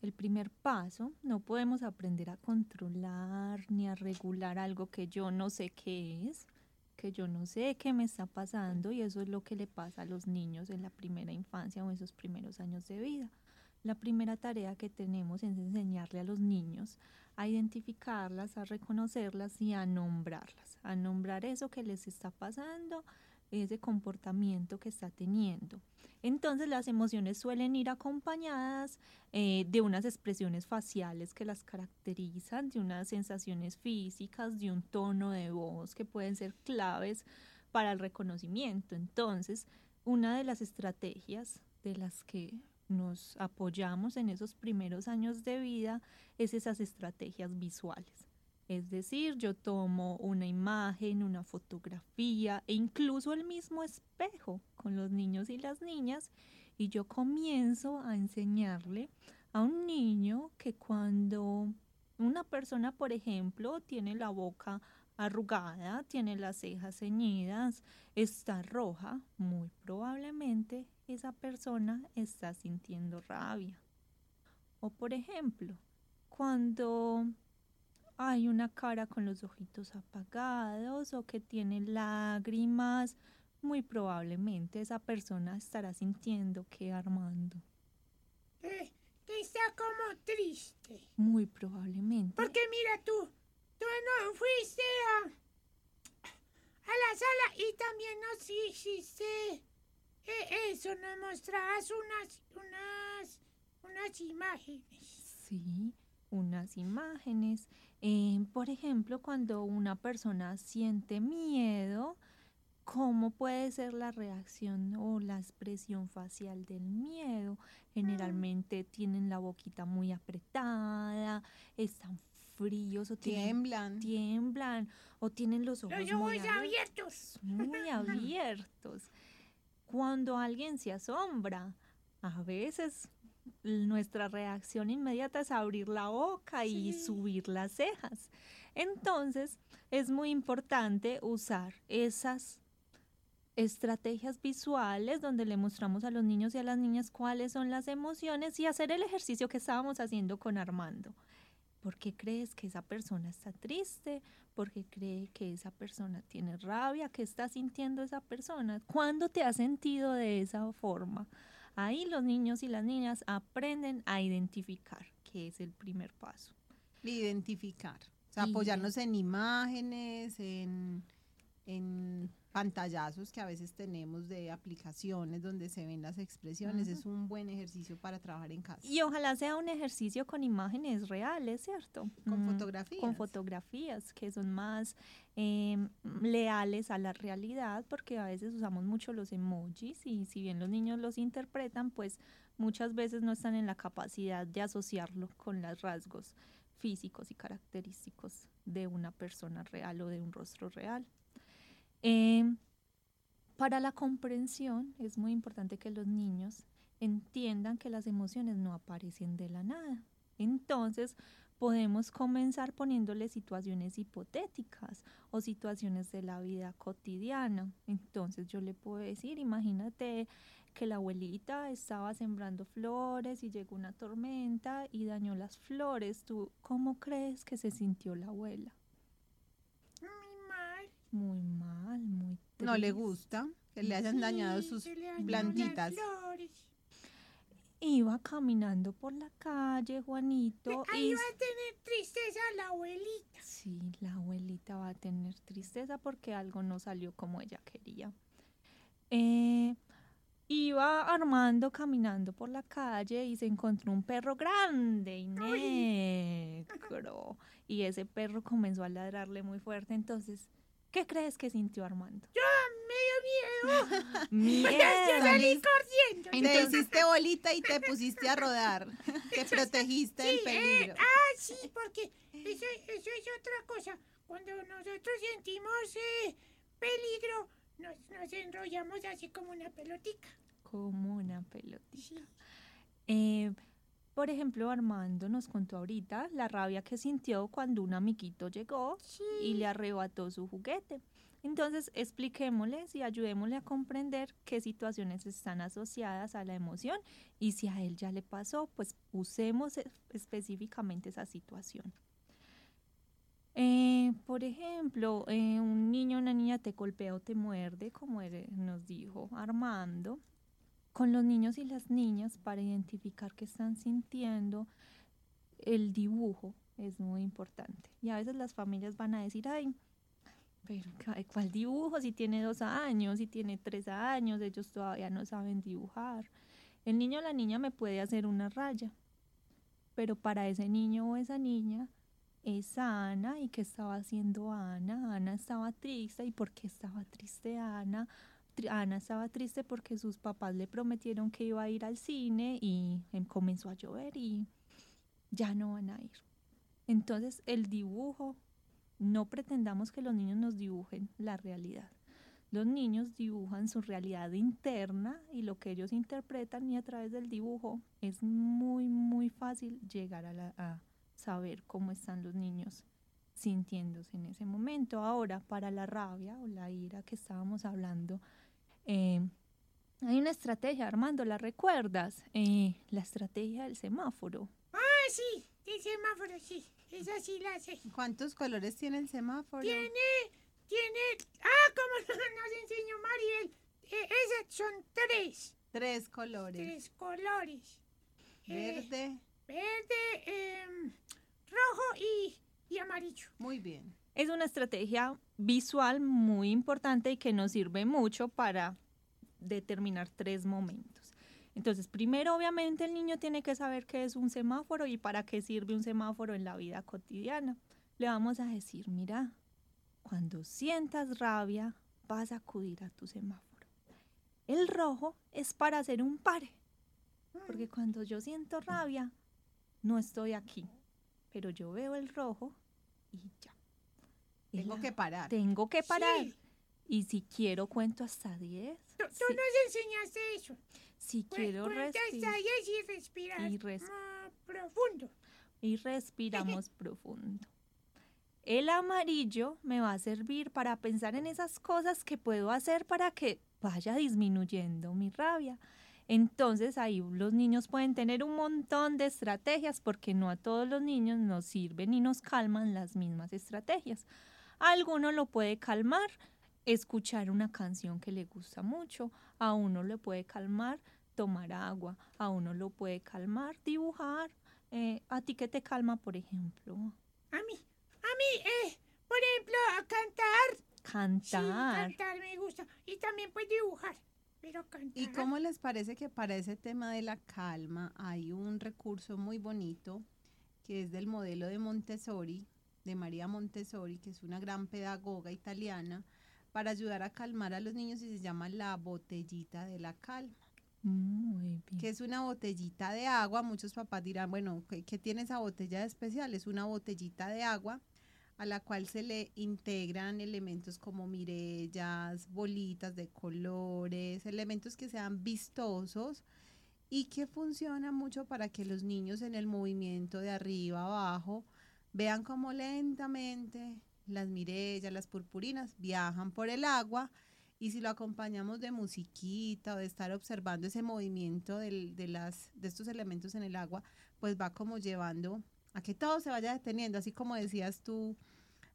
El primer paso, no podemos aprender a controlar ni a regular algo que yo no sé qué es, que yo no sé qué me está pasando y eso es lo que le pasa a los niños en la primera infancia o en sus primeros años de vida. La primera tarea que tenemos es enseñarle a los niños a identificarlas, a reconocerlas y a nombrarlas, a nombrar eso que les está pasando, ese comportamiento que está teniendo. Entonces las emociones suelen ir acompañadas eh, de unas expresiones faciales que las caracterizan, de unas sensaciones físicas, de un tono de voz que pueden ser claves para el reconocimiento. Entonces, una de las estrategias de las que nos apoyamos en esos primeros años de vida es esas estrategias visuales. Es decir, yo tomo una imagen, una fotografía e incluso el mismo espejo con los niños y las niñas y yo comienzo a enseñarle a un niño que cuando una persona, por ejemplo, tiene la boca arrugada, tiene las cejas ceñidas, está roja, muy probablemente esa persona está sintiendo rabia. O por ejemplo, cuando hay una cara con los ojitos apagados o que tiene lágrimas, muy probablemente esa persona estará sintiendo que Armando. Eh, que está como triste. Muy probablemente. Porque mira tú, tú no fuiste a, a la sala y también nos hiciste eh, eso, nos mostrabas unas, unas, unas imágenes. Sí, unas imágenes. Eh, por ejemplo, cuando una persona siente miedo, ¿cómo puede ser la reacción o la expresión facial del miedo? Generalmente tienen la boquita muy apretada, están fríos o tiemblan. Tienen, tiemblan o tienen los ojos los ojos muy abiertos. Muy abiertos. Cuando alguien se asombra, a veces nuestra reacción inmediata es abrir la boca y subir las cejas. Entonces, es muy importante usar esas estrategias visuales donde le mostramos a los niños y a las niñas cuáles son las emociones y hacer el ejercicio que estábamos haciendo con Armando. ¿Por qué crees que esa persona está triste? ¿Por qué cree que esa persona tiene rabia? ¿Qué está sintiendo esa persona? ¿Cuándo te has sentido de esa forma? Ahí los niños y las niñas aprenden a identificar, que es el primer paso. Identificar. O sea, apoyarnos en imágenes, en, en pantallazos que a veces tenemos de aplicaciones donde se ven las expresiones. Ujú. Es un buen ejercicio para trabajar en casa. Y ojalá sea un ejercicio con imágenes reales, ¿cierto? Con Mm, fotografías. Con fotografías que son más em, leales a la realidad, porque a veces usamos mucho los emojis y si bien los niños los interpretan, pues muchas veces no están en la capacidad de asociarlo con los rasgos físicos y característicos de una persona real o de un rostro real. Em, para la comprensión es muy importante que los niños entiendan que las emociones no aparecen de la nada. Entonces, podemos comenzar poniéndole situaciones hipotéticas o situaciones de la vida cotidiana. Entonces, yo le puedo decir, imagínate que la abuelita estaba sembrando flores y llegó una tormenta y dañó las flores. ¿Tú cómo crees que se sintió la abuela? Muy mal. Muy mal, muy No le triste. gusta que le hayan dañado sus las plantitas. flores. Iba caminando por la calle, Juanito, Ahí y va a tener tristeza la abuelita. sí, la abuelita va a tener tristeza porque algo no salió como ella quería. Eh, iba Armando caminando por la calle y se encontró un perro grande y negro. Y ese perro comenzó a ladrarle muy fuerte. Entonces, ¿qué crees que sintió Armando? Yo miedo. Miedo. Yo salí corriendo. Te hiciste bolita y te pusiste a rodar. Te protegiste del Sí, eh, peligro. ah, sí, porque eso, eso es otra cosa. Cuando nosotros sentimos eh, peligro, nos, nos enrollamos así como una pelotica. como una pelotita. Eh, por ejemplo, Armando nos contó ahorita la rabia que sintió cuando un amiguito llegó y le arrebató su juguete. Entonces, expliquémosles y ayudémosle a comprender qué situaciones están asociadas a la emoción y si a él ya le pasó, pues usemos e- específicamente esa situación. Eh, por ejemplo, eh, un niño o una niña te golpea o te muerde, como él nos dijo Armando, con los niños y las niñas para identificar qué están sintiendo, el dibujo es muy importante. Y a veces las familias van a decir, ay, pero ¿cuál dibujo? Si tiene dos años, si tiene tres años, ellos todavía no saben dibujar. El niño o la niña me puede hacer una raya, pero para ese niño o esa niña es Ana y qué estaba haciendo Ana. Ana estaba triste y por qué estaba triste Ana. Ana estaba triste porque sus papás le prometieron que iba a ir al cine y em, comenzó a llover y ya no van a ir. Entonces el dibujo, no pretendamos que los niños nos dibujen la realidad. Los niños dibujan su realidad interna y lo que ellos interpretan y a través del dibujo es muy, muy fácil llegar a, la- a saber cómo están los niños sintiéndose en ese momento. Ahora, para la rabia o la ira que estábamos hablando, eh, hay una estrategia, Armando, ¿la recuerdas? Eh, la estrategia del semáforo. Ah, sí, el semáforo, sí. Esa sí la sé. ¿Cuántos colores tiene el semáforo? Tiene, tiene... Ah, como nos enseñó Mariel. Eh, esas son tres. Tres colores. Tres colores. Eh, Verde. verde, em, rojo y, y amarillo. Muy bien. Es una estrategia visual muy importante y que nos sirve mucho para determinar tres momentos. Entonces, primero, obviamente, el niño tiene que saber qué es un semáforo y para qué sirve un semáforo en la vida cotidiana. Le vamos a decir, mira, cuando sientas rabia, vas a acudir a tu semáforo. El rojo es para hacer un pare, porque cuando yo siento rabia, no estoy aquí, pero yo veo el rojo y ya. Tengo que parar. Tengo que parar. Sí. Y si quiero cuento hasta 10. Tú, tú Si, nos enseñaste eso. si quiero respirar. y respirar Y res- más profundo. y respiramos profundo. El amarillo me va a servir para pensar en esas cosas que puedo hacer para que vaya disminuyendo mi rabia. Entonces ahí los niños pueden tener un montón de estrategias porque no a todos los niños nos sirven y nos calman las mismas estrategias. A alguno lo puede calmar escuchar una canción que le gusta mucho, a uno le puede calmar tomar agua, a uno lo puede calmar dibujar. Eh, ¿A ti qué te calma, por ejemplo? A mí, a mí, eh, por ejemplo, a cantar Cantar. Sí, cantar me gusta. Y también pues dibujar. Pero cantar. ¿Y cómo les parece que para ese tema de la calma hay un recurso muy bonito que es del modelo de Montessori, de María Montessori, que es una gran pedagoga italiana, para ayudar a calmar a los niños y se llama la botellita de la calma? Muy bien. que es una botellita de agua. Muchos papás dirán, bueno, ¿qué, qué tiene esa botella de especial? Es una botellita de agua a la cual se le integran elementos como mirellas, bolitas de colores, elementos que sean vistosos y que funcionan mucho para que los niños en el movimiento de arriba abajo vean cómo lentamente las mirellas, las purpurinas viajan por el agua y si lo acompañamos de musiquita o de estar observando ese movimiento del- de, las, de estos elementos en el agua, pues va como llevando a que todo se vaya deteniendo, así como decías tú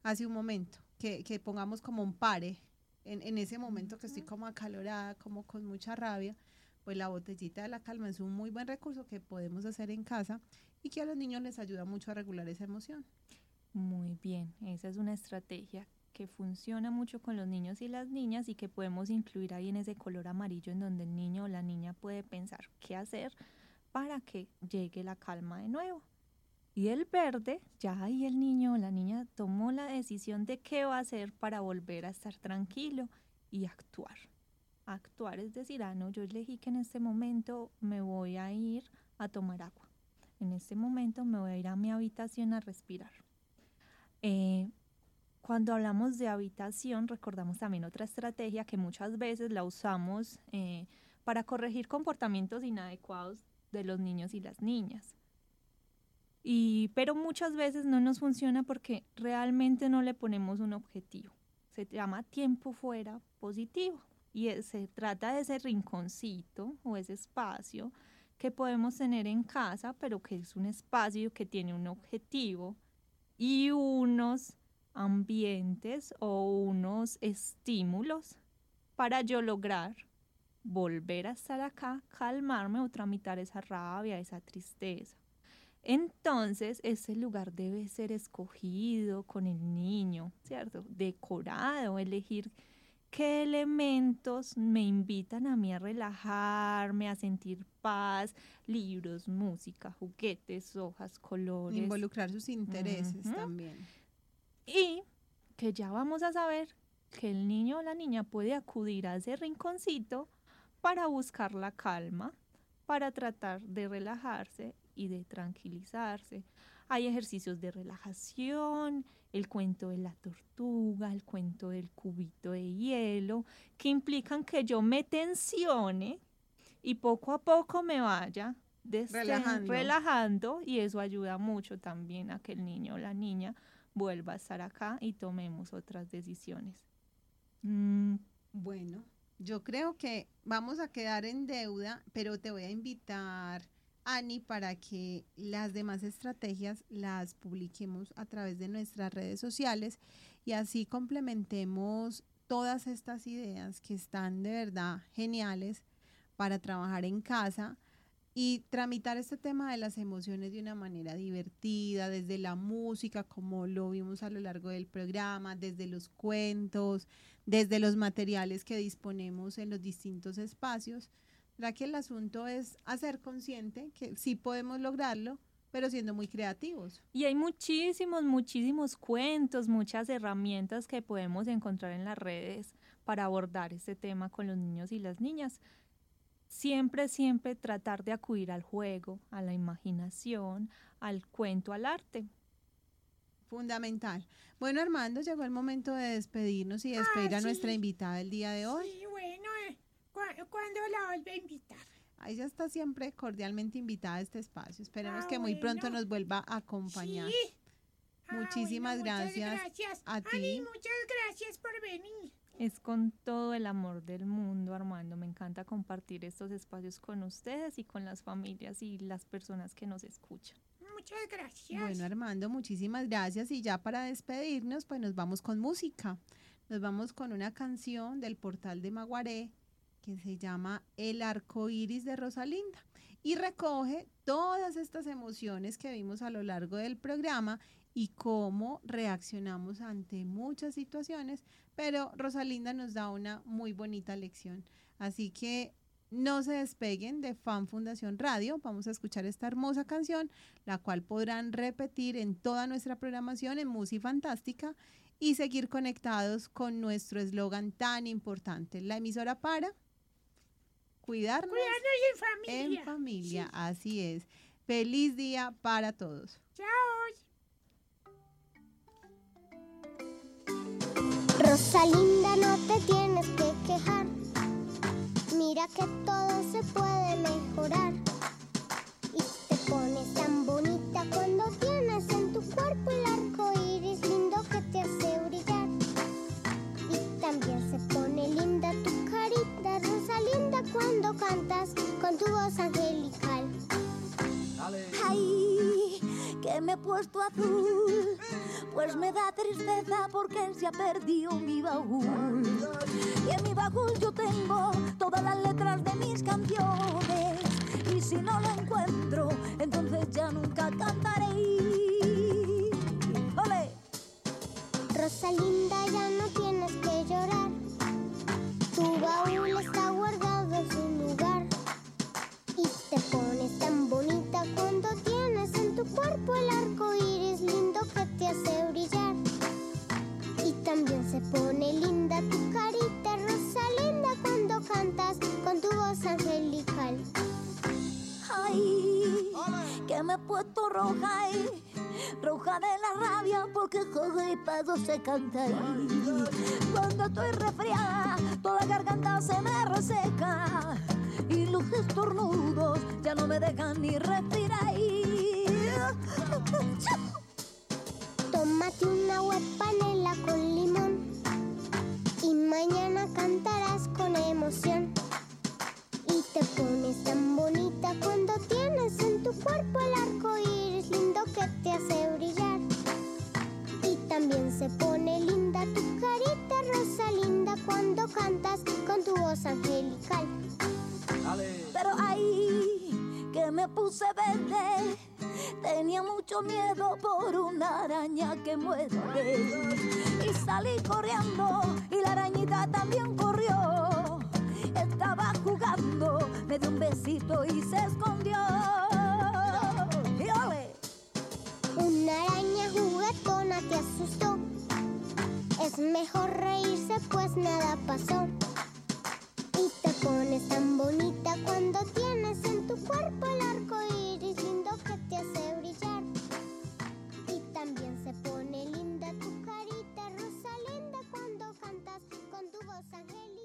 hace un momento, que, que pongamos como un pare en, en ese momento que estoy como acalorada, como con mucha rabia, pues la botellita de la calma es un muy buen recurso que podemos hacer en casa y que a los niños les ayuda mucho a regular esa emoción. Muy bien, esa es una estrategia que funciona mucho con los niños y las niñas y que podemos incluir ahí en ese color amarillo en donde el niño o la niña puede pensar qué hacer para que llegue la calma de nuevo. Y el verde, ya ahí el niño o la niña tomó la decisión de qué va a hacer para volver a estar tranquilo y actuar. Actuar es decir, ah, no, yo elegí que en este momento me voy a ir a tomar agua. En este momento me voy a ir a mi habitación a respirar. Eh, cuando hablamos de habitación, recordamos también otra estrategia que muchas veces la usamos eh, para corregir comportamientos inadecuados de los niños y las niñas. Y, pero muchas veces no nos funciona porque realmente no le ponemos un objetivo. Se llama tiempo fuera positivo y es- se trata de ese rinconcito o ese espacio que podemos tener en casa, pero que es un espacio que tiene un objetivo y unos ambientes o unos estímulos para yo lograr volver a estar acá, calmarme o tramitar esa rabia, esa tristeza. Entonces, ese lugar debe ser escogido con el niño, ¿cierto? Decorado, elegir qué elementos me invitan a mí a relajarme, a sentir paz, libros, música, juguetes, hojas, colores. Involucrar sus intereses también. Y que ya vamos a saber que el niño o la niña puede acudir a ese rinconcito para buscar la calma, para tratar de relajarse y de tranquilizarse. Hay ejercicios de relajación, el cuento de la tortuga, el cuento del cubito de hielo, que implican que yo me tensione y poco a poco me vaya Relajando. relajando y eso ayuda mucho también a que el niño o la niña vuelva a estar acá y tomemos otras decisiones. Mm, Bueno, yo creo que vamos a quedar en deuda, pero te voy a invitar, Ani, para que las demás estrategias las publiquemos a través de nuestras redes sociales y así complementemos todas estas ideas que están de verdad geniales para trabajar en casa y tramitar este tema de las emociones de una manera divertida, desde la música, como lo vimos a lo largo del programa, desde los cuentos, desde los materiales que disponemos en los distintos espacios. ¿Verdad que el asunto es hacer consciente que sí podemos lograrlo, pero siendo muy creativos? Y hay muchísimos, muchísimos cuentos, muchas herramientas que podemos encontrar en las redes para abordar este tema con los niños y las niñas. Siempre, siempre tratar de acudir al juego, a la imaginación, al cuento, al arte. Fundamental. Bueno, Armando, llegó el momento de despedirnos y despedir Ah, a nuestra invitada del día de hoy. Sí, bueno, eh, ¿cu- ¿cuándo la vuelve a invitar? Ella está siempre cordialmente invitada a este espacio. Esperemos Ah, que muy pronto nos vuelva a acompañar. Sí. Ah, Muchísimas bueno, gracias, gracias. a Ani, ti. muchas gracias por venir. Es con todo el amor del mundo, Armando. Me encanta compartir estos espacios con ustedes y con las familias y las personas que nos escuchan. Muchas gracias. Bueno, Armando, muchísimas gracias. Y ya para despedirnos, pues nos vamos con música. Nos vamos con una canción del portal de Maguaré que se llama El arco iris de Rosalinda y recoge todas estas emociones que vimos a lo largo del programa y cómo reaccionamos ante muchas situaciones, pero Rosalinda nos da una muy bonita lección. Así que no se despeguen de Fan Fundación Radio. Vamos a escuchar esta hermosa canción, la cual podrán repetir en toda nuestra programación en Música Fantástica y seguir conectados con nuestro eslogan tan importante. La emisora para cuidarnos, Cuidarnos en familia. en familia. Así es. Feliz día para todos. Chao. Rosalinda, no te tienes que quejar. Mira que todo se puede mejorar. Y te pones tan bonita cuando tienes en tu cuerpo el arco Rosalinda, cuando cantas con tu voz angelical. Ay, que me he puesto azul, pues me da tristeza porque se ha perdido mi baúl. Y en mi baúl yo tengo todas las letras de mis canciones. Y si no lo encuentro, entonces ya nunca cantaré. ¡Ole! Rosalinda, ya no tienes que llorar. Tu baúl pedo se canta. Cuando estoy resfriada, toda la garganta se me reseca y los estornudos ya no me dejan ni respirar. Tómate una agua con limón y mañana cantarás con emoción. Y te pones tan bonita cuando tienes en tu cuerpo el arco iris lindo que te hace brillar. También se pone linda tu carita rosa linda cuando cantas con tu voz angelical. Pero ahí que me puse verde, tenía mucho miedo por una araña que muerde. Y salí corriendo y la arañita también corrió. Estaba jugando, me dio un besito y se escondió. Una araña juguetona te asustó. Es mejor reírse pues nada pasó. Y te pones tan bonita cuando tienes en tu cuerpo el arco iris lindo que te hace brillar. Y también se pone linda tu carita rosa linda cuando cantas con tu voz angélica.